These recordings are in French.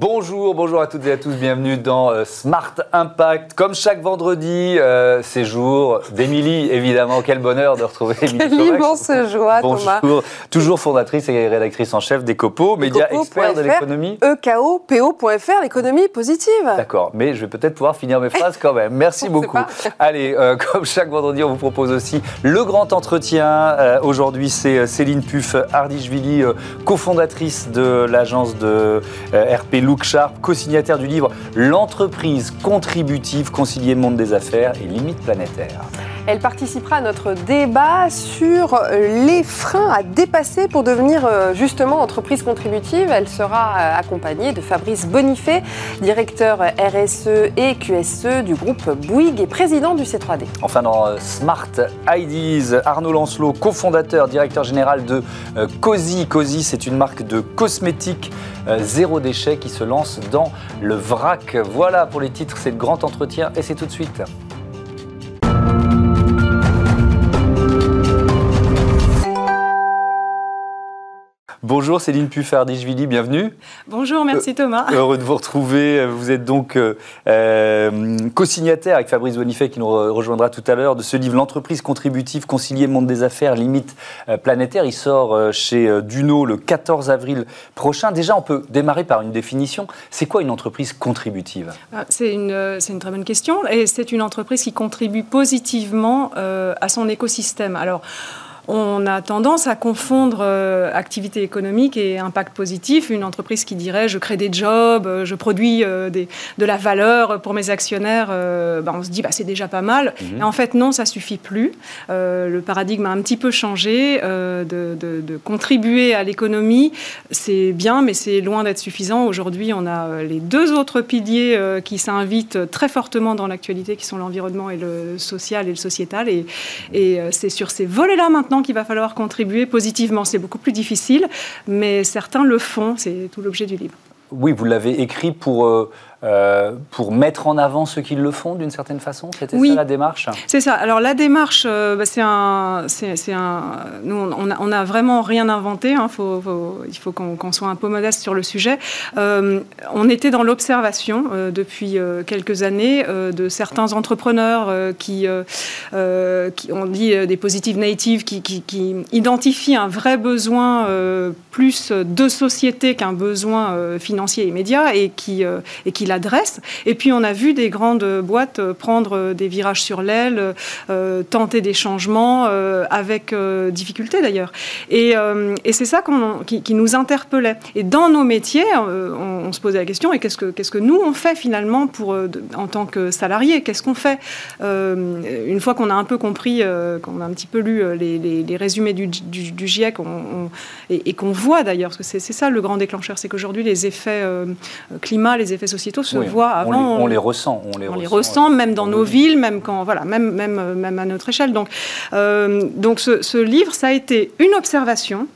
Bonjour, bonjour à toutes et à tous, bienvenue dans euh, Smart Impact. Comme chaque vendredi, euh, c'est jour d'Émilie, évidemment. Quel bonheur de retrouver Émilie Quelle immense joie, Thomas. Bonjour, toujours fondatrice et rédactrice en chef d'Ecopo, média expert de l'économie. EKOPO.fr, l'économie positive. D'accord, mais je vais peut-être pouvoir finir mes phrases quand même. Merci beaucoup. Allez, euh, comme chaque vendredi, on vous propose aussi le grand entretien. Euh, Aujourd'hui, c'est Céline Puff Hardichvili, euh, cofondatrice de l'agence de RP Look Sharp, co-signataire du livre L'entreprise contributive, concilier monde des affaires et limites planétaires. Elle participera à notre débat sur les freins à dépasser pour devenir euh, justement entreprise contributive. Elle sera euh, accompagnée de Fabrice Bonifay, directeur RSE et QSE du groupe Bouygues et président du C3D. Enfin, dans euh, Smart IDs, Arnaud Lancelot, cofondateur, directeur général de Cozy. Cozy, c'est une marque de cosmétiques zéro déchet qui se lance dans le vrac. Voilà pour les titres, c'est le grand entretien et c'est tout de suite. Bonjour Céline Puffard-Dijvili, bienvenue. Bonjour, merci Thomas. Heureux de vous retrouver. Vous êtes donc euh, euh, co-signataire avec Fabrice Bonifay qui nous re- rejoindra tout à l'heure de ce livre L'entreprise contributive, concilier monde des affaires, limite euh, planétaire. Il sort euh, chez euh, Duno le 14 avril prochain. Déjà, on peut démarrer par une définition. C'est quoi une entreprise contributive? Ah, C'est une, euh, une très bonne question et c'est une entreprise qui contribue positivement euh, à son écosystème. Alors, on a tendance à confondre euh, activité économique et impact positif. Une entreprise qui dirait je crée des jobs, euh, je produis euh, des- de la valeur pour mes actionnaires, euh, ben, on se dit bah, c'est déjà pas mal. Et en fait, non, ça suffit plus. Le paradigme a un petit peu changé. de, de- de contribuer à l'économie, c'est bien, mais c'est loin d'être suffisant. Aujourd'hui, on a les deux autres piliers qui s'invitent très fortement dans l'actualité, qui sont l'environnement et le social et le sociétal. Et, et c'est sur ces volets-là maintenant qu'il va falloir contribuer positivement. C'est beaucoup plus difficile, mais certains le font. C'est tout l'objet du livre. Oui, vous l'avez écrit pour, euh, pour mettre en avant ceux qui le font d'une certaine façon. C'était Oui. ça la démarche C'est ça. Alors la démarche, euh, bah, c'est un, c'est, un. Nous, on a, on a vraiment rien inventé. hein. Faut- faut- il faut qu'on, soit un peu modeste sur le sujet. Euh, on était dans l'observation depuis quelques années de certains entrepreneurs qui, qui on dit des positive natives, qui, qui, qui identifient un vrai besoin plus de société qu'un besoin financier immédiat et qui, et qui l'adressent. Et puis on a vu des grandes boîtes prendre des virages sur l'aile, euh, tenter des changements euh, avec euh, difficulté d'ailleurs. Et, et c'est ça qui, nous interpellait. Et dans nos métiers, on, se posait la question et qu'est-ce que que nous on fait finalement pour en tant que salarié Qu'est-ce qu'on fait? Une fois qu'on a un peu compris, qu'on a un petit peu lu les, résumés du, GIEC, et, et qu'on voit d'ailleurs, parce que c'est ça le grand déclencheur, c'est qu'aujourd'hui les effets climat, les effets sociétaux se Oui, voient on avant. les, on les ressent. On les on les ressent, ressent euh, même dans nos villes, même quand voilà, même même euh, même à notre échelle. Donc euh, donc ce, ce livre, ça a été une observation.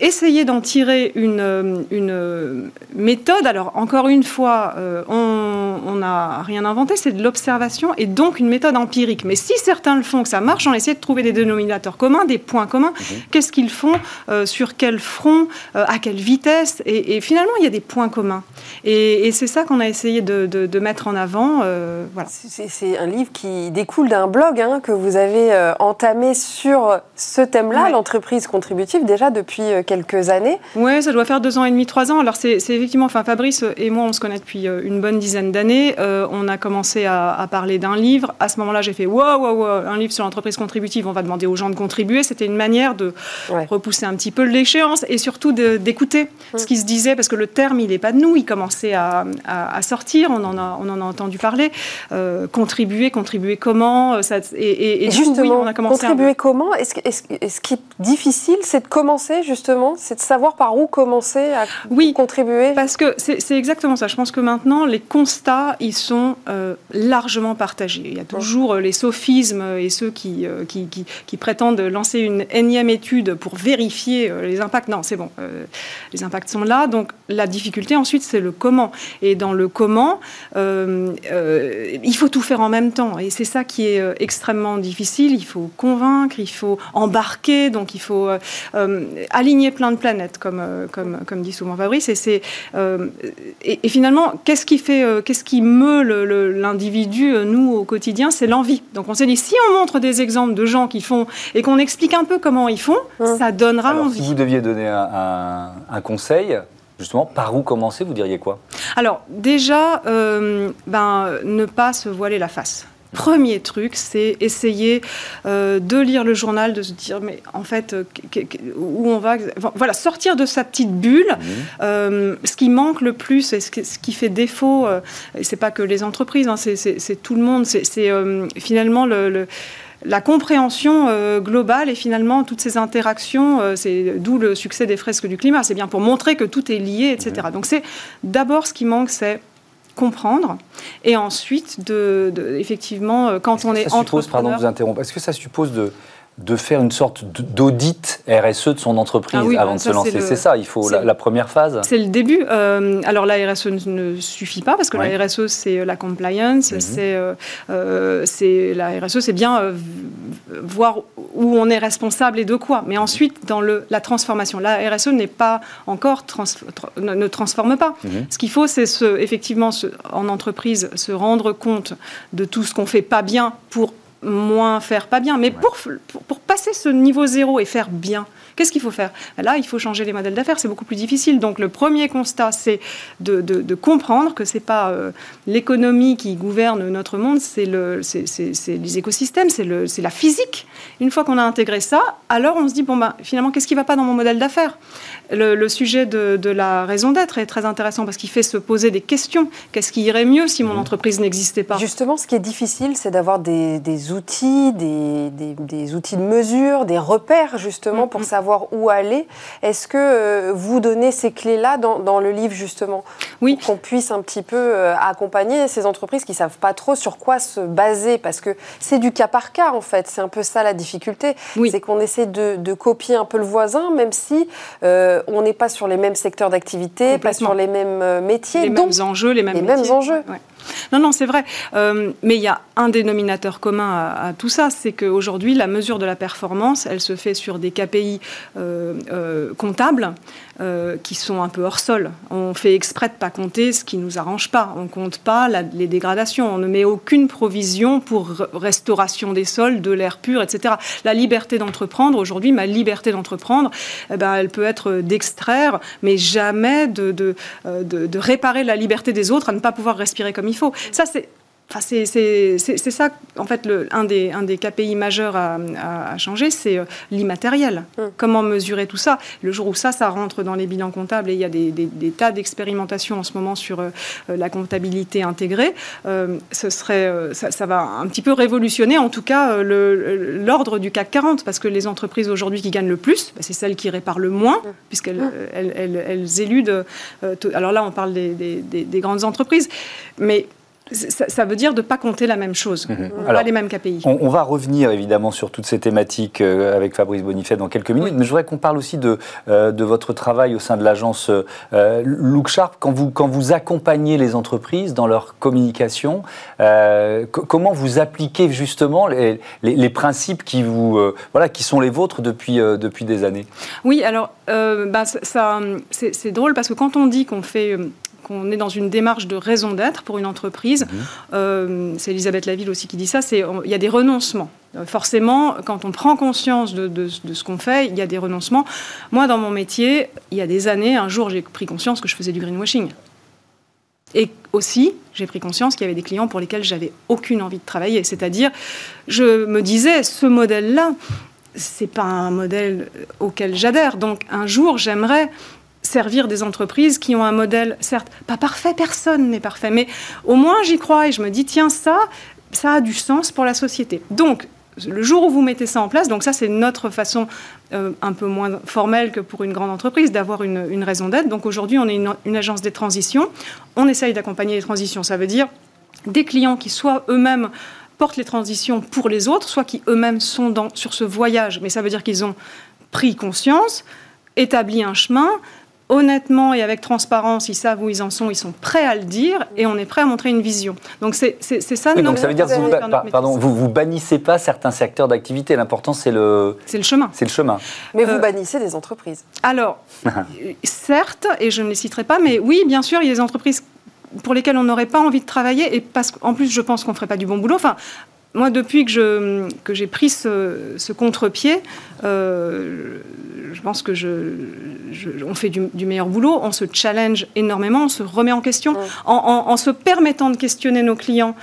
Essayer d'en tirer une, euh, une euh, méthode. Alors, encore une fois, euh, on n'a rien inventé, c'est de l'observation et donc une méthode empirique. Mais si certains le font, que ça marche, on essaie de trouver des dénominateurs communs, des points communs. Qu'est-ce qu'ils font euh, Sur quel front euh, À quelle vitesse et, et finalement, il y a des points communs. Et, et c'est ça qu'on a essayé de, de- de mettre en avant. euh, voilà. C'est c'est un livre qui découle d'un blog hein, que vous avez entamé sur ce thème-là, Ouais. l'entreprise contributive, déjà depuis quelques années. Oui, ça doit faire deux ans et demi, trois ans. Alors c'est effectivement, enfin Fabrice et moi, on se connaît depuis euh, une bonne dizaine d'années. Euh, on a commencé à, à parler d'un livre. À ce moment-là, j'ai fait wow, wow, wow, un livre sur l'entreprise contributive. On va demander aux gens de contribuer. C'était une manière de Ouais. repousser un petit peu l'échéance et surtout d'écouter ce qui se disait parce que le terme, il n'est pas de nous. Il commençait à, à- à sortir. On en a, on en a entendu parler. Euh, contribuer, contribuer comment euh, ça, Et, et- coup, oui, justement, on a commencé. contribuer comment? Est-ce que- est-ce qui est difficile, c'est de commencer justement, c'est de savoir par où commencer à Oui. contribuer Parce que c'est exactement ça. Je pense que maintenant, les constats, ils sont euh, largement partagés. Il y a toujours euh, les sophismes et ceux qui, euh, qui, qui- qui prétendent lancer une énième étude pour vérifier euh, les impacts. Non, c'est bon. euh, les impacts sont là. Donc, la difficulté, ensuite, c'est le comment. Et dans le comment, euh, euh, il faut tout faire en même temps. Et c'est ça qui est euh, extrêmement difficile. Il faut convaincre, il faut embarquer, donc il faut euh, euh, aligner aligner plein de planètes, comme, comme, comme dit souvent Fabrice. Et, c'est, et, finalement, qu'est-ce qui, fait, qu'est-ce qui meut l'individu, nous, au quotidien C'est l'envie. Donc on s'est dit, si on montre des exemples de gens qui font et qu'on explique un peu comment ils font, hum. ça donnera Alors, envie. Si vous deviez donner un, un conseil, Justement, par où commencer, vous diriez quoi? Alors, déjà, euh, ben, ne pas se voiler la face. Premier truc, c'est essayer euh, de lire le journal, de se dire, mais en fait, euh, où on va Voilà, sortir de sa petite bulle. Mmh. ce qui manque le plus et ce qui, fait défaut, et c'est pas que les entreprises, hein, c'est tout le monde, c'est finalement le la compréhension euh, globale et finalement toutes ces interactions, euh, c'est d'où le succès des fresques du climat. C'est bien pour montrer que tout est lié, etc. Donc c'est d'abord ce qui manque, c'est comprendre et ensuite de, effectivement euh, quand on est, ça suppose, pardon de vous interrompre, est-ce que ça suppose de de faire une sorte d'audit RSE de son entreprise ah avant bah de se lancer. C'est ça, il faut la, première phase. C'est le début. Euh, alors la RSE ne suffit pas parce que la RSE c'est la compliance, mhm. euh, euh, c'est la RSE c'est bien voir où on est responsable et de quoi. Mais ensuite dans le, la transformation, la RSE n'est pas encore ne, transforme pas. Mhm. Ce qu'il faut c'est effectivement en entreprise se rendre compte de tout ce qu'on fait pas bien pour moins faire pas bien. Mais pour, pour, passer ce niveau zéro et faire bien, qu'est-ce qu'il faut faire? Là, il faut changer les modèles d'affaires. C'est beaucoup plus difficile. Donc, le premier constat, c'est de, de, comprendre que c'est pas euh, l'économie qui gouverne notre monde, c'est le, c'est, les écosystèmes, c'est, le, la physique. Une fois qu'on a intégré ça, alors on se dit bon ben finalement, qu'est-ce qui va pas dans mon modèle d'affaires? Le, sujet de, de, la raison d'être est très intéressant parce qu'il fait se poser des questions. Qu'est-ce qui irait mieux si mon mmh. entreprise n'existait pas? Justement, ce qui est difficile, c'est d'avoir des, des outils, des, des, outils de mesure, des repères justement pour mm-hmm. Savoir où aller. Est-ce que euh, vous donnez ces clés-là dans, dans, le livre justement Oui. Pour qu'on puisse un petit peu euh, accompagner ces entreprises qui ne savent pas trop sur quoi se baser? Parce que c'est du cas par cas en fait. C'est un peu ça la difficulté. Oui. C'est qu'on essaie de, de, copier un peu le voisin même si euh, on n'est pas sur les mêmes secteurs d'activité, pas sur les mêmes métiers. Les mêmes enjeux, les mêmes, les mêmes enjeux. Non, non, c'est vrai. Euh, mais il y a un dénominateur commun à, tout ça, c'est qu'aujourd'hui, la mesure de la performance, elle se fait sur des KPI euh, euh, qui sont un peu hors sol. On fait exprès de pas compter ce qui nous arrange pas. On compte pas les dégradations. On ne met aucune provision pour restauration des sols, de l'air pur, etc. La liberté d'entreprendre, aujourd'hui, ma liberté d'entreprendre, eh ben, elle peut être d'extraire, mais jamais de, de, de réparer la liberté des autres à ne pas pouvoir respirer comme il faut. Ça, c'est Enfin, c'est ça, en fait, le, un, des, un des KPI majeurs à, changer, c'est euh, l'immatériel. Hum. Comment mesurer tout ça? Le jour où ça, ça rentre dans les bilans comptables, et il y a des, des, tas d'expérimentations en ce moment sur euh, la comptabilité intégrée, euh, ce serait, ça, va un petit peu révolutionner, en tout cas, l'ordre du CAC 40, parce que les entreprises aujourd'hui qui gagnent le plus, bah, c'est celles qui réparent le moins, hum. puisqu'elles hum. elles, elles, éludent. alors là, on parle des, des grandes entreprises, mais ça, veut dire de ne pas compter la même chose, mhm. pas les mêmes KPI. On, va revenir évidemment sur toutes ces thématiques euh, avec Fabrice Bonifay dans quelques minutes, mais je voudrais qu'on parle aussi de, euh, de votre travail au sein de l'agence euh, Look Sharp. Quand vous, quand vous accompagnez les entreprises dans leur communication, comment vous appliquez justement les, les, principes qui, vous, voilà, qui sont les vôtres depuis, depuis des années? Oui, alors bah, ça, c'est drôle parce que quand on dit qu'on fait qu'on est dans une démarche de raison d'être pour une entreprise. Mhm. Euh, c'est Elisabeth Laville aussi qui dit ça. C'est il y a des renoncements. Euh, forcément, quand on prend conscience de, ce qu'on fait, il y a des renoncements. Moi, dans mon métier, il y a des années, un jour, j'ai pris conscience que je faisais du greenwashing. Et aussi, j'ai pris conscience qu'il y avait des clients pour lesquels j'avais aucune envie de travailler. C'est-à-dire, je me disais, ce modèle-là, c'est pas un modèle auquel j'adhère. Donc, un jour, j'aimerais servir des entreprises qui ont un modèle, certes, pas parfait, personne n'est parfait, mais au moins j'y crois et je me dis, tiens, ça, ça a du sens pour la société. Donc, le jour où vous mettez ça en place, donc ça c'est notre façon euh, un peu moins formelle que pour une grande entreprise d'avoir une, raison d'être. Donc aujourd'hui on est une, agence des transitions, on essaye d'accompagner les transitions. Ça veut dire des clients qui soit eux-mêmes portent les transitions pour les autres, soit qui eux-mêmes sont sur ce voyage, mais ça veut dire qu'ils ont pris conscience, établi un chemin, honnêtement et avec transparence, ils savent où ils en sont, ils sont prêts à le dire et on est prêt à montrer une vision. Donc c'est ça. Oui, donc ça veut dire que vous, pardon, vous vous bannissez pas certains secteurs d'activité. L'important c'est le. C'est le chemin. C'est le chemin. Mais vous euh, bannissez des entreprises. Alors, certes, et je ne les citerai pas, mais oui, bien sûr, il y a des entreprises pour lesquelles on n'aurait pas envie de travailler et parce qu'en plus je pense qu'on ferait pas du bon boulot. Enfin, moi, depuis que, je, que j'ai pris ce, ce contre-pied, euh, je pense que je, on fait du, meilleur boulot, on se challenge énormément, on se remet en question, en, se permettant de questionner nos clients.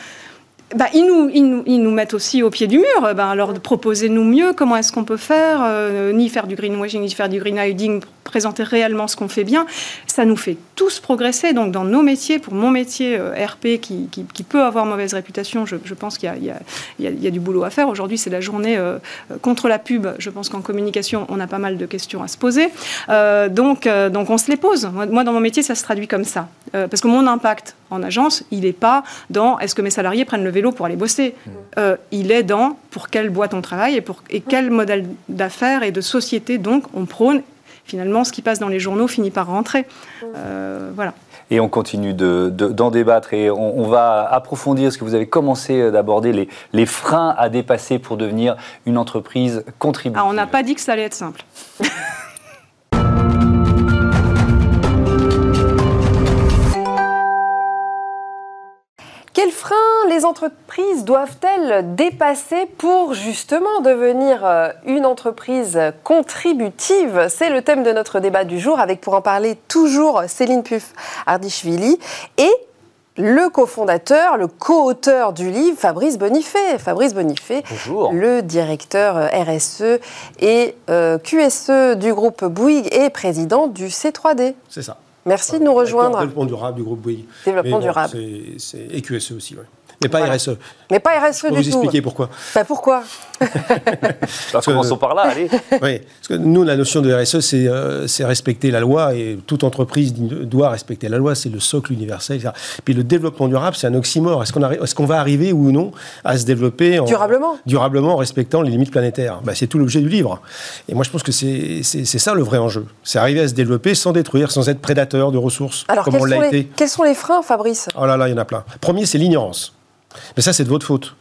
Bah, ils, nous, mettent aussi au pied du mur. Bah, alors, proposez-nous mieux comment est-ce qu'on peut faire, euh, ni faire du greenwashing, ni faire du green hiding présenter réellement ce qu'on fait bien, ça nous fait tous progresser. Donc dans nos métiers, pour mon métier euh, RP qui, peut avoir mauvaise réputation, je, pense qu'il y, a du boulot à faire. Aujourd'hui, c'est la journée euh, contre la pub. Je pense qu'en communication, on a pas mal de questions à se poser. Donc on se les pose. Moi, dans mon métier, ça se traduit comme ça. parce que mon impact en agence, il n'est pas dans est-ce que mes salariés prennent le vélo pour aller bosser? Mmh. il est dans pour quelle boîte on travaille et, pour, et quel modèle d'affaires et de société donc on prône? Finalement, ce qui passe dans les journaux finit par rentrer. Euh, voilà. Et on continue d'en débattre et on, va approfondir ce que vous avez commencé d'aborder, les, les, freins à dépasser pour devenir une entreprise contributive. Ah, on n'a pas dit que ça allait être simple. les entreprises doivent-elles dépasser pour justement devenir euh, une entreprise contributive? C'est le thème de notre débat du jour avec pour en parler toujours Céline Puff Ardichvili et le cofondateur, le co-auteur du livre, Fabrice Bonifay. Fabrice Bonifay, le directeur euh, RSE et euh, QSE du groupe Bouygues et président du C3D. C'est ça. Merci de nous rejoindre. Développement durable du groupe Bouygues. Développement durable. C'est EQSE aussi, oui. Mais pas RSE. Mais pas RSE du tout. vous expliquer pourquoi. Bah pourquoi Parce Commençons par là, allez. Oui, parce que nous, la notion de RSE, euh, c'est respecter la loi et toute entreprise doit respecter la loi, c'est le socle universel. Etc. Puis le développement durable, c'est un oxymore. Est-ce qu'on est va arriver ou non à se développer durablement durablement en respectant les limites planétaires? Bah, C'est tout l'objet du livre. Et moi, je pense que c'est ça le vrai enjeu. C'est arriver à se développer sans détruire, sans être prédateur de ressources, Alors, comme on l'a été. Quels sont les freins, Fabrice? Oh là là, il y en a plein. Premier, c'est l'ignorance. Mais ça, c'est de votre faute.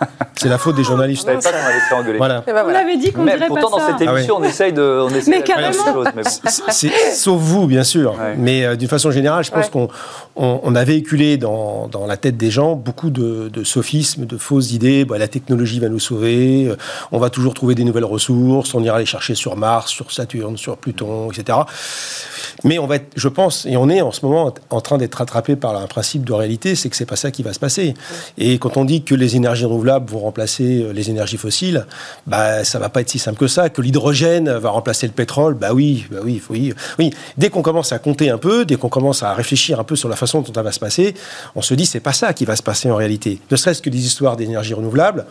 C'est la faute des journalistes. Je pas qu'on allait se engueuler. Voilà. Ben on avait dit qu'on dirait pourtant, pas ça. dans cette émission, on essaye de, on essaye mais carrément. Sauf vous, bien sûr. Mais euh, d'une façon générale, je pense qu'on on, a véhiculé dans, dans, la tête des gens beaucoup de, de sophismes, de fausses idées. Bah, la technologie va nous sauver. Euh, on va toujours trouver des nouvelles ressources. On ira les chercher sur Mars, sur Saturne, sur Pluton, etc. Mais on va être, je pense, et on est en ce moment en train d'être rattrapé par un principe de réalité, c'est que c'est pas ça qui va se passer. Et quand on dit que les énergies renouvelables vont remplacer euh, les énergies fossiles, bah ça va pas être si simple que ça. Que l'hydrogène va remplacer le pétrole, bah oui, bah oui, oui, oui. Dès qu'on commence à compter un peu, dès qu'on commence à réfléchir un peu sur la façon dont ça va se passer, on se dit c'est pas ça qui va se passer en réalité. Ne serait-ce que des histoires d'énergie renouvelable.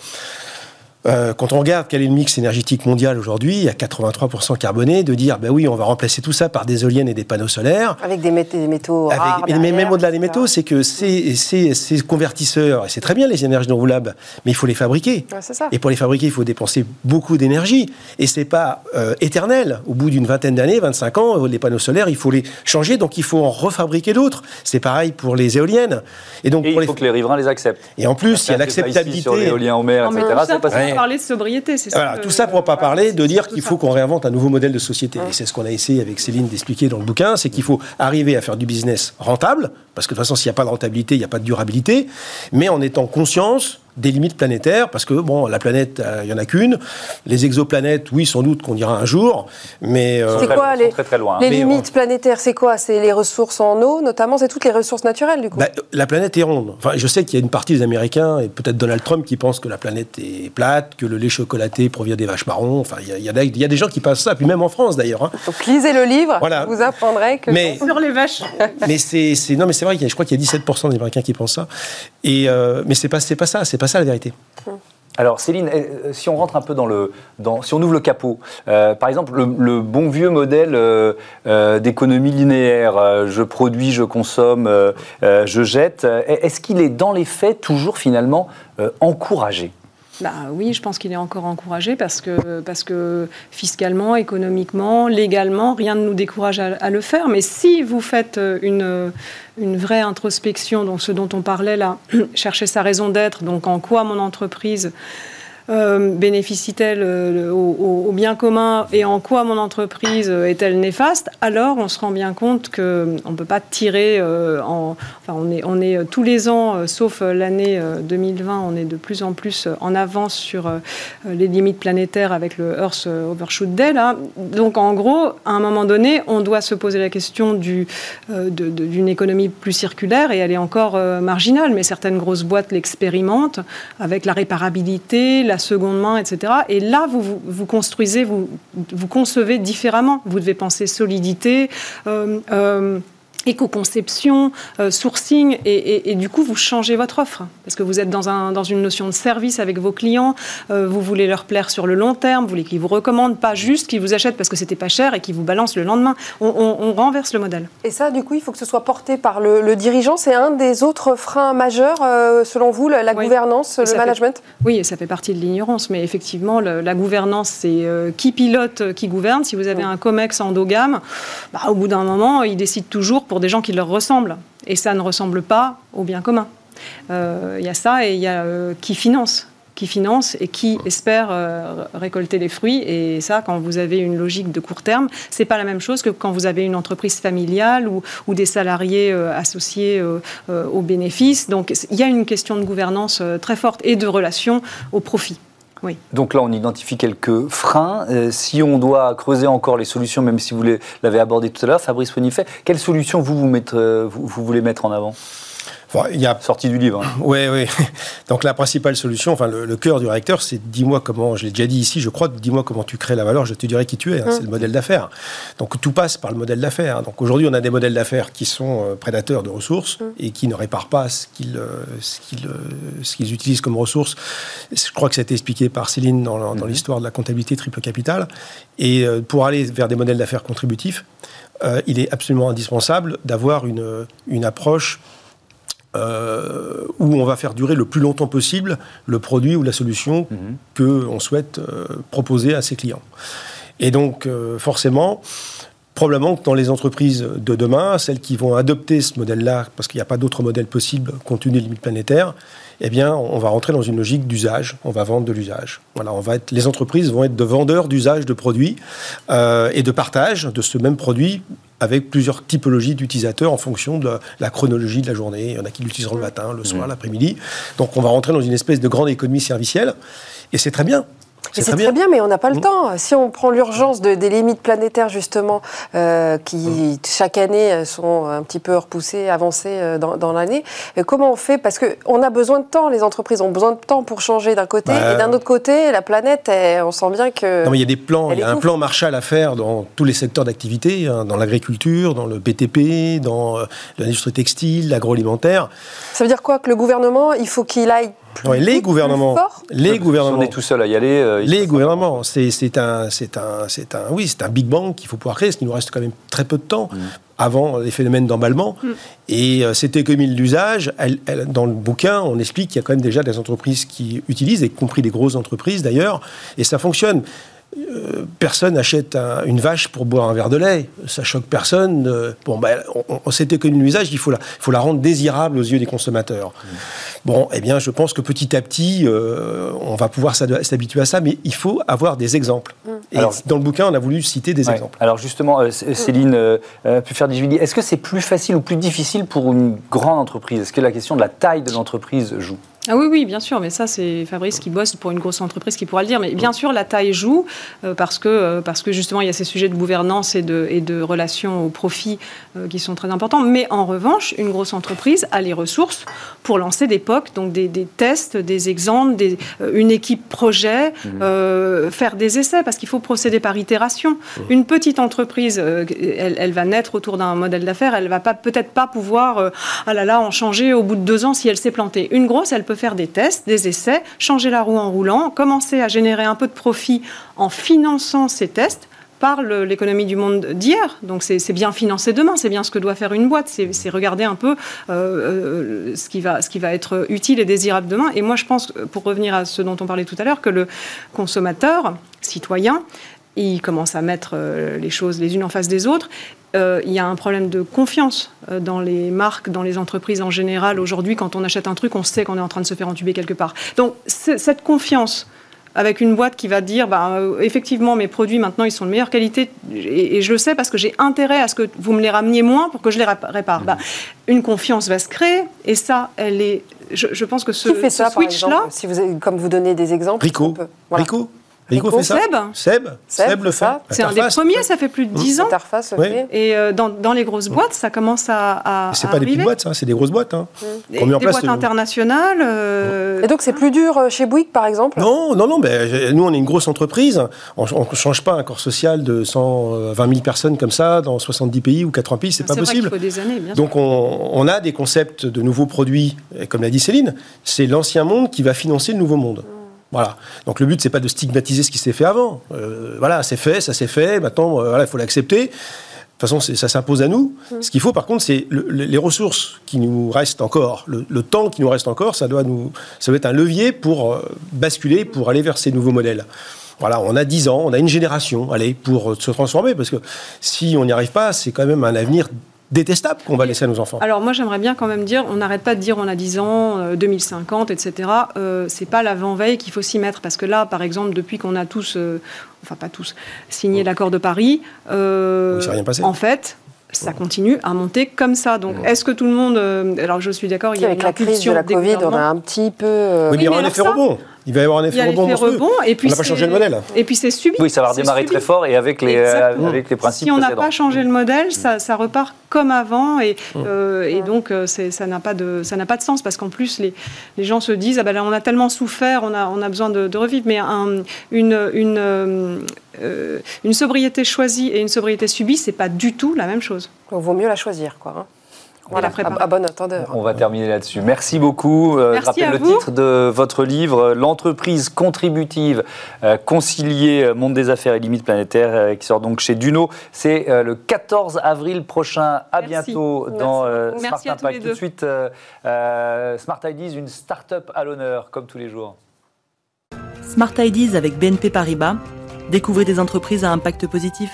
Euh, quand on regarde quel est le mix énergétique mondial aujourd'hui, il y a 83% carboné, de dire, ben oui, on va remplacer tout ça par des éoliennes et des panneaux solaires. Avec des, métaux rares Mais même au-delà des métaux, c'est que ces, ces, ces, convertisseurs, et c'est très bien les énergies renouvelables, mais il faut les fabriquer. ça. Et pour les fabriquer, il faut dépenser beaucoup d'énergie. Et c'est pas euh, éternel. Au bout d'une vingtaine d'années, 25 ans, les panneaux solaires, il faut les changer, donc il faut en refabriquer d'autres. C'est pareil pour les éoliennes. Et donc, il faut que les riverains les acceptent. Et en plus, il y a l'acceptabilité. Sur l'éolien en mer, etc. C'est parler de sobriété, c'est ça. tout ça pour ne pas parler de dire qu'il faut qu'on réinvente un nouveau modèle de société. Et c'est ce qu'on a essayé avec Céline d'expliquer dans le bouquin, c'est qu'il faut arriver à faire du business rentable, parce que de toute façon, s'il n'y a pas de rentabilité, il n'y a pas de durabilité, mais en étant conscience des limites planétaires, parce que bon, la planète, euh, il y en a qu'une. Les exoplanètes, oui, sans doute qu'on ira un jour, mais euh, c'est quoi les, très, très loin. les limites planétaires C'est quoi? C'est les ressources en eau, notamment? C'est toutes les ressources naturelles, du coup? Bah, la planète est ronde. Enfin, je sais qu'il y a une partie des Américains et peut-être Donald Trump qui pense que la planète est plate, que le lait chocolaté provient des vaches marrons. Enfin, il y, a, il y a des gens qui pensent ça, puis même en France d'ailleurs. Hein. Donc lisez le livre. Voilà. Vous apprendrez que mais, sur les vaches. mais c'est non, mais c'est vrai. Je crois qu'il y a 17% des Américains qui pensent ça. Et euh, mais c'est pas c'est pas ça. C'est pas ça la vérité. Alors Céline, euh, si on rentre un peu dans le, si on ouvre le capot, euh, par exemple le, bon vieux modèle euh, d'économie linéaire, je produis, je consomme, je jette, est-ce qu'il est dans les faits toujours finalement encouragé? Bah oui, je pense qu'il est encore encouragé parce que, parce que fiscalement, économiquement, légalement, rien ne nous décourage à, le faire. Mais si vous faites une, une vraie introspection, donc ce dont on parlait là, chercher sa raison d'être, donc en quoi mon entreprise euh, bénéficie-t-elle euh, au, bien commun et en quoi mon entreprise est-elle néfaste, alors on se rend bien compte qu'on ne peut pas tirer euh, en... Enfin, on est, tous les ans, sauf l'année 2020, on est de plus en plus en avance sur les limites planétaires avec le Earth Overshoot Day. Donc en gros, à un moment donné, on doit se poser la question du, d'une économie plus circulaire et elle est encore marginale, mais certaines grosses boîtes l'expérimentent avec la réparabilité, la seconde main, etc. Et là, vous, vous, construisez, vous, vous concevez différemment. Vous devez penser solidité. Euh, euh, éco-conception, euh, sourcing, et, du coup, vous changez votre offre. Parce que vous êtes dans, un, dans une notion de service avec vos clients, euh, vous voulez leur plaire sur le long terme, vous voulez qu'ils vous recommandent, pas juste qu'ils vous achètent parce que c'était pas cher et qu'ils vous balancent le lendemain. On, renverse le modèle. Et ça, du coup, il faut que ce soit porté par le, dirigeant. C'est un des autres freins majeurs, euh, selon vous, la, gouvernance, le management? Oui, et ça fait partie de l'ignorance, mais effectivement, la gouvernance, c'est qui pilote, qui gouverne. Si vous avez un COMEX endogame, bah, au bout d'un moment, il décide toujours pour des gens qui leur ressemblent. Et ça ne ressemble pas au bien commun. Euh, il y a ça et il y a euh, qui finance qui finance et qui espère euh, récolter les fruits. Et ça, quand vous avez une logique de court terme, c'est pas la même chose que quand vous avez une entreprise familiale ou, ou des salariés associés aux bénéfices. Donc, il y a une question de gouvernance très forte et de relation au profit. Donc là, on identifie quelques freins. Euh, si on doit creuser encore les solutions, même si vous l'avez abordé tout à l'heure, Fabrice Ponifet, quelles solutions euh, vous voulez mettre en avant? Il y a... Sortie du livre. Oui, hein. oui. Donc la principale solution, enfin le, cœur du réacteur, c'est dis-moi comment, je l'ai déjà dit ici, je crois, dis-moi comment tu crées la valeur, je te dirai qui tu es. Hein. c'est le modèle d'affaires. Donc tout passe par le modèle d'affaires. Donc aujourd'hui, on a des modèles d'affaires qui sont euh, prédateurs de ressources et qui ne réparent pas ce qu'ils euh, euh, ce qu'ils utilisent comme ressources. Je crois que ça a été expliqué par Céline dans, dans mhm. l'histoire de la comptabilité triple capital. Et pour aller vers des modèles d'affaires contributifs, il est absolument indispensable d'avoir une, une approche euh, où on va faire durer le plus longtemps possible le produit ou la solution mhm. que qu'on souhaite euh, proposer à ses clients. Et donc, euh, forcément, probablement que dans les entreprises de demain, celles qui vont adopter ce modèle-là, parce qu'il n'y a pas d'autre modèle possible compte tenu des limites planétaires, eh bien, on va rentrer dans une logique d'usage. On va vendre de l'usage. Voilà, on va être, les entreprises vont être de vendeurs d'usage de produits et de partage de ce même produit avec plusieurs typologies d'utilisateurs en fonction de la chronologie de la journée. Il y en a qui l'utiliseront le matin, le soir, mmh. l'après-midi. Donc on va rentrer dans une espèce de grande économie servicielle. Et c'est très bien. C'est très, bien. mais on n'a pas le mm. temps. Si on prend l'urgence de, des limites planétaires, justement, euh, qui mm. chaque année sont un petit peu repoussées, avancées euh, dans, l'année, euh, comment on fait? Parce qu'on a besoin de temps, les entreprises ont besoin de temps pour changer d'un côté, bah, et d'un autre côté, la planète, on sent bien que. Non, mais il y a des plans, il y a un plan Marshall à faire dans tous les secteurs d'activité, hein, dans l'agriculture, dans le BTP, dans l'industrie textile, l'agroalimentaire. Ça veut dire quoi? Que le gouvernement, il faut qu'il aille les gouvernements, les gouvernements. On est tout seul à y aller. Euh, les gouvernements, c'est un, c'est un, c'est un, oui, c'est un big bang qu'il faut pouvoir créer. Parce qu'il nous reste quand même très peu de temps mm. avant les phénomènes d'emballement. Mm. Et euh, cette économie de l'usage, dans le bouquin, on explique qu'il y a quand même déjà des entreprises qui utilisent, y compris des grosses entreprises d'ailleurs, et ça fonctionne. Euh, personne n'achète une vache pour boire un verre de lait. Ça choque personne. Euh, bon, ben, on, s'était connu l'usage, il faut la, faut la rendre désirable aux yeux des consommateurs. Mmh. Bon, eh bien, je pense que petit à petit, euh, on va pouvoir s'habituer à ça, mais il faut avoir des exemples. Mmh. Et Alors, dans le bouquin, on a voulu citer des exemples. Alors justement, Céline euh, Puffer-Dijvili, est-ce que c'est plus facile ou plus difficile pour une grande entreprise? Est-ce que la question de la taille de l'entreprise joue? Ah oui, oui, bien sûr, mais ça, c'est Fabrice qui bosse pour une grosse entreprise qui pourra le dire. Mais bien sûr, la taille joue euh, parce, que, euh, parce que justement, il y a ces sujets de gouvernance et de, et de relations au profit euh, qui sont très importants. Mais en revanche, une grosse entreprise a les ressources pour lancer des POC, donc des, des tests, des exemples, des, une équipe projet, mmh. faire des essais, parce qu'il faut procéder par itération. Mmh. Une petite entreprise, elle, elle, va naître autour d'un modèle d'affaires, elle va pas peut-être pas pouvoir, ah là là, en changer au bout de deux ans si elle s'est plantée. Une grosse, elle peut faire des tests, des essais, changer la roue en roulant, commencer à générer un peu de profit en finançant ces tests reparle l'économie du monde d'hier. Donc c'est bien financer demain, c'est bien ce que doit faire une boîte, c'est regarder un peu ce, qui va, ce qui va être utile et désirable demain. Et moi, je pense, pour revenir à ce dont on parlait tout à l'heure, que le consommateur, citoyen, il commence à mettre les choses les unes en face des autres. Euh, il y a un problème de confiance euh, dans les marques, dans les entreprises en général. Aujourd'hui, quand on achète un truc, on sait qu'on est en train de se faire entuber quelque part. Donc, cette confiance avec une boîte qui va dire bah, euh, effectivement mes produits maintenant ils sont de meilleure qualité et, je le sais parce que j'ai intérêt à ce que vous me les rameniez moins pour que je les répare. Bah, une confiance va se créer et ça elle est je, pense que ce, qui fait ça, switch là si vous comme vous donnez des exemples Rico, Rico Rico fait ça Seb Seb, le fait. C'est un des premiers, ça fait plus de 10 ans. Et euh, dans, dans, les grosses boîtes, ça commence à. c'est pas des petites boîtes, c'est des grosses boîtes. Hein. Des, boîtes internationales. Euh, et donc c'est plus dur euh, chez Bouygues, par exemple? Non, non, non. Mais nous, on est une grosse entreprise. On ne change pas un corps social de 120 000 personnes comme ça dans 70 pays ou 80 pays, c'est pas possible. Vrai il faut des années, bien donc on, on, a des concepts de nouveaux produits. Et comme l'a dit Céline, c'est l'ancien monde qui va financer le nouveau monde. Voilà. Donc le but, c'est pas de stigmatiser ce qui s'est fait avant. Euh, voilà, c'est fait, ça s'est fait. Maintenant, euh, voilà, il faut l'accepter. De toute façon, ça s'impose à nous. Mmh. Ce qu'il faut, par contre, c'est les ressources qui nous restent encore, le, temps qui nous reste encore, ça doit, nous, ça doit être un levier pour euh, basculer, pour aller vers ces nouveaux modèles. Voilà, on a 10 ans, on a une génération, allez, pour se transformer, parce que si on n'y arrive pas, c'est quand même un avenir détestable qu'on va laisser à nos enfants. Alors moi j'aimerais bien quand même dire, on n'arrête pas de dire on a 10 ans, 2050, etc. Euh, c'est pas l'avant-veille qu'il faut s'y mettre parce que là, par exemple, depuis qu'on a tous, euh, enfin pas tous, signé l'accord de Paris, euh, rien passé. en fait, ça continue à monter comme ça. Donc, est-ce que tout le monde. Euh, alors, je suis d'accord, il y a Avec la crise de la Covid, on a un petit peu. oui, mais il y aura un effet rebond. Il va y avoir un effet rebond. rebond et puis on n'a pas changé le modèle. Et puis c'est subi. Oui, ça va redémarrer très fort et avec les, euh, avec les principes. Si on n'a pas changé le modèle, ça, ça repart comme avant et, mmh. euh, et donc euh, ça n'a pas de ça n'a pas de sens parce qu'en plus les, les gens se disent ah ben là on a tellement souffert, on a on a besoin de, de revivre. Mais un, une une une sobriété choisie et une sobriété subie, c'est pas du tout la même chose. Il vaut mieux la choisir, quoi. Hein. Voilà, à, bon entendeur. On va terminer là-dessus. Merci beaucoup. Euh, je rappelle le titre de votre livre, L'entreprise contributive, euh, concilier euh, monde des affaires et limites planétaires, qui sort donc chez Duno. C'est le 14 avril prochain. À bientôt dans Smart Impact. Tout de suite, Smart Ideas, une start-up à l'honneur, comme tous les jours. Smart Ideas avec BNP Paribas. Découvrez des entreprises à impact positif.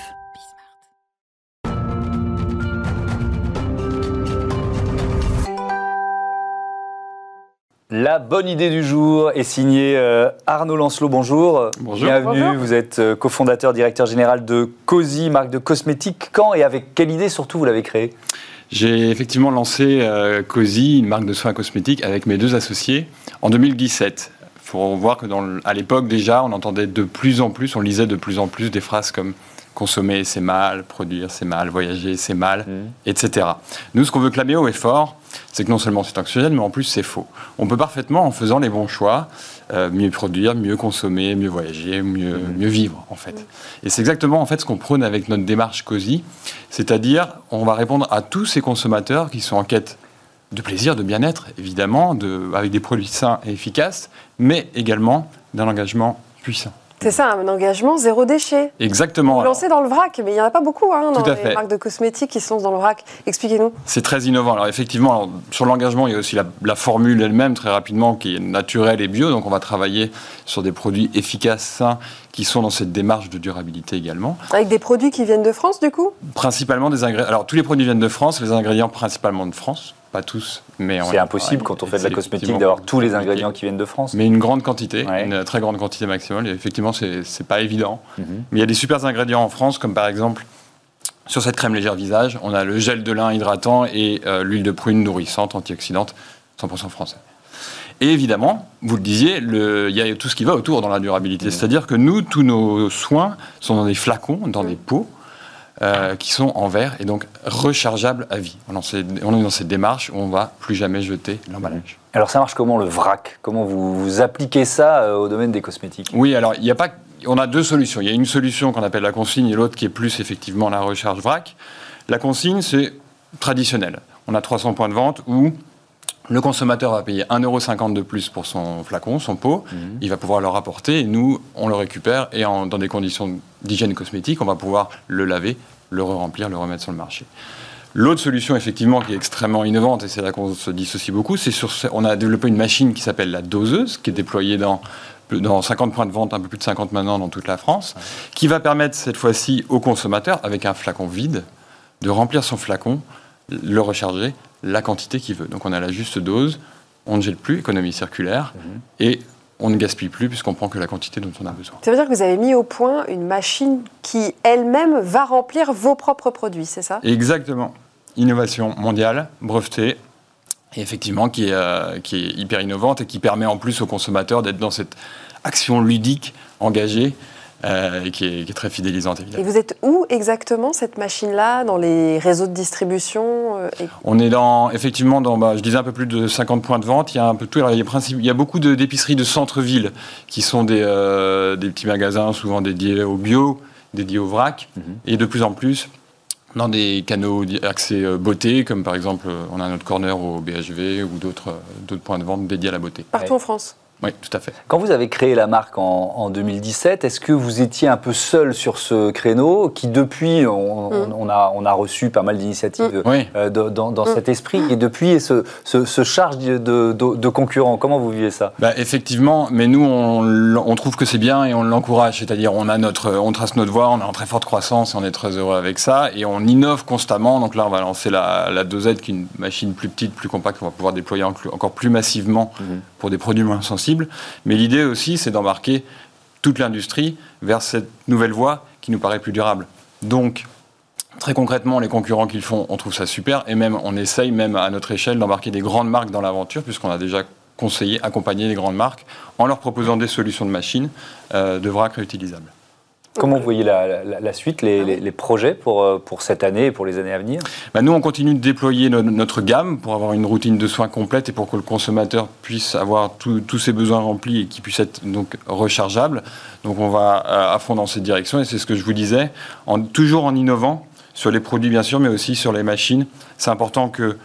La bonne idée du jour est signée euh, Arnaud Lancelot. Bonjour. Bonjour. Bienvenue. Vous êtes euh, cofondateur, directeur général de COSI, marque de cosmétiques. Quand et avec quelle idée surtout vous l'avez créée? J'ai effectivement lancé euh, COSI, une marque de soins cosmétiques, avec mes deux associés en 2017. Il faut voir que dans, à l'époque déjà, on entendait de plus en plus, on lisait de plus en plus des phrases comme consommer c'est mal, produire c'est mal, voyager c'est mal, mmh. etc. Nous, ce qu'on veut clamer haut et fort, c'est que non seulement c'est anxiogène, mais en plus c'est faux. On peut parfaitement, en faisant les bons choix, euh, mieux produire, mieux consommer, mieux voyager, mieux, mmh. mieux vivre, en fait. Mmh. Et c'est exactement, en fait, ce qu'on prône avec notre démarche COSI, c'est-à-dire, on va répondre à tous ces consommateurs qui sont en quête de plaisir, de bien-être, évidemment, de, avec des produits sains et efficaces, mais également d'un engagement puissant. C'est ça, un engagement zéro déchet. Exactement. Vous lancez dans le vrac, mais il n'y en a pas beaucoup hein, dans les marques de cosmétiques qui sont dans le vrac. Expliquez-nous. C'est très innovant. Alors effectivement, sur l'engagement, il y a aussi la, formule elle-même, très rapidement, qui est naturelle et bio. Donc on va travailler sur des produits efficaces, sains, qui sont dans cette démarche de durabilité également. Avec des produits qui viennent de France, du coup? Principalement des ingrédients. Alors tous les produits viennent de France, les ingrédients principalement de France pas tous, mais c'est impossible quand on fait de la cosmétique d'avoir tous les ingrédients qui viennent de France. Mais une grande quantité, une très grande quantité maximale. Et effectivement, c'est pas évident. Mhm. Mais il y a des super ingrédients en France, comme par exemple sur cette crème légère visage, on a le gel de lin hydratant et euh, l'huile de prune nourrissante, antioxydante, 100% français. Et évidemment, vous le disiez, il y a tout ce qui va autour dans la durabilité. Mhm. C'est-à-dire que nous, tous nos soins sont dans des flacons, dans des pots. Euh, qui sont en verre et donc rechargeables à vie. On, est dans cette démarche où on va plus jamais jeter l'emballage. Alors ça marche comment le vrac? Comment vous, appliquez ça euh, au domaine des cosmétiques? Oui, alors il n'y a pas on a deux solutions. Il y a une solution qu'on appelle la consigne et l'autre qui est plus effectivement la recharge vrac. La consigne, c'est traditionnel. On a 300 points de vente où Le consommateur va payer 1,50€ de plus pour son flacon, son pot. Mhm. Il va pouvoir le rapporter et nous, on le récupère et dans des conditions d'hygiène cosmétique, on va pouvoir le laver, le re-remplir, le remettre sur le marché. L'autre solution, effectivement, qui est extrêmement innovante, et c'est là qu'on se dissocie beaucoup, c'est sur, on a développé une machine qui s'appelle la doseuse, qui est déployée dans, dans 50 points de vente, un peu plus de 50 maintenant dans toute la France, qui va permettre cette fois-ci au consommateur, avec un flacon vide, de remplir son flacon, le recharger, la quantité qu'il veut. Donc on a la juste dose, on ne jette plus, économie circulaire, mhm. et on ne gaspille plus puisqu'on prend que la quantité dont on a besoin. Ça veut dire que vous avez mis au point une machine qui elle-même va remplir vos propres produits, c'est ça? Exactement. Innovation mondiale, brevetée, et effectivement qui est, euh, qui est hyper innovante et qui permet en plus aux consommateurs d'être dans cette action ludique engagée euh, qui, est, très fidélisante évidemment. Et vous êtes où exactement cette machine-là Dans les réseaux de distribution euh, On est dans, effectivement dans, bah, je disais un peu plus de 50 points de vente. Il y a un peu tout. il, y a il y a beaucoup d'épiceries de, centre-ville qui sont des, euh, des, petits magasins souvent dédiés au bio, dédiés au vrac, mhm. et de plus en plus dans des canaux accès beauté, comme par exemple, on a notre corner au BHV ou d'autres points de vente dédiés à la beauté. Partout en France oui, tout à fait. Quand vous avez créé la marque en, 2017, est-ce que vous étiez un peu seul sur ce créneau qui, depuis, on, mm. a, on a, reçu pas mal d'initiatives mm. euh, dans, mm. cet esprit et depuis se, se, charge de, de, concurrents Comment vous vivez ça? Bah, Effectivement, mais nous, on, trouve que c'est bien et on l'encourage. C'est-à-dire, on, a notre, on trace notre voie, on est en très forte croissance et on est très heureux avec ça et on innove constamment. Donc là, on va lancer la, la dosette qui est une machine plus petite, plus compacte qu'on va pouvoir déployer encore plus massivement mm-hmm. pour des produits moins sensibles. Mais l'idée aussi, c'est d'embarquer toute l'industrie vers cette nouvelle voie qui nous paraît plus durable. Donc, très concrètement, les concurrents qu'ils font, on trouve ça super, et même on essaye même à notre échelle d'embarquer des grandes marques dans l'aventure, puisqu'on a déjà conseillé, accompagné les grandes marques en leur proposant des solutions de machines euh, de vrac réutilisables. Comment vous voyez la, suite, les, projets pour, euh, pour cette année et pour les années à venir? Bah, Nous, on continue de déployer notre gamme pour avoir une routine de soins complète et pour que le consommateur puisse avoir tous ses besoins remplis et qu'il puisse être donc rechargeable. Donc on va euh, à fond dans cette direction et c'est ce que je vous disais, toujours en innovant sur les produits bien sûr, mais aussi sur les machines. C'est important que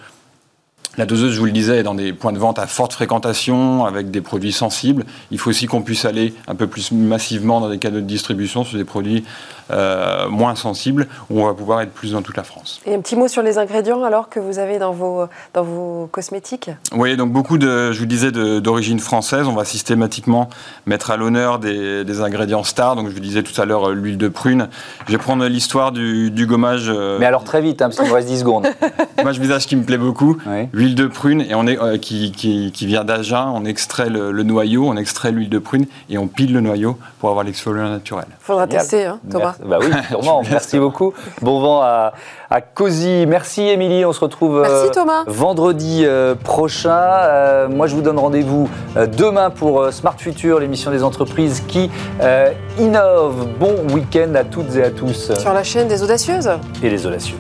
la doseuse, je vous le disais, est dans des points de vente à forte fréquentation, avec des produits sensibles. Il faut aussi qu'on puisse aller un peu plus massivement dans des canaux de distribution sur des produits euh, moins sensibles, où on va pouvoir être plus dans toute la France. Et un petit mot sur les ingrédients alors que vous avez dans vos, dans vos cosmétiques? Oui, donc beaucoup de, je vous disais, d'origine française. On va systématiquement mettre à l'honneur des, ingrédients stars. Donc je vous disais tout à l'heure euh, l'huile de prune. Je vais prendre l'histoire du, gommage. Euh, Mais alors très vite, hein, parce qu'il nous reste 10 secondes. gommage visage qui me plaît beaucoup. L'huile de prune, et on est, qui, qui, vient d'Agen. On extrait le, noyau, on extrait l'huile de prune et on pile le noyau pour avoir l'exfoliant naturel. Faudra tester, hein, Thomas. Bah oui, sûrement. Merci beaucoup. Bon vent à, à Cozy. Merci Émilie. On se retrouve euh, vendredi euh, prochain. Euh, moi, je vous donne rendez-vous demain pour Smart Future, l'émission des entreprises qui innovent. Bon week-end à toutes et à tous. Sur la chaîne des audacieuses. Et les audacieux.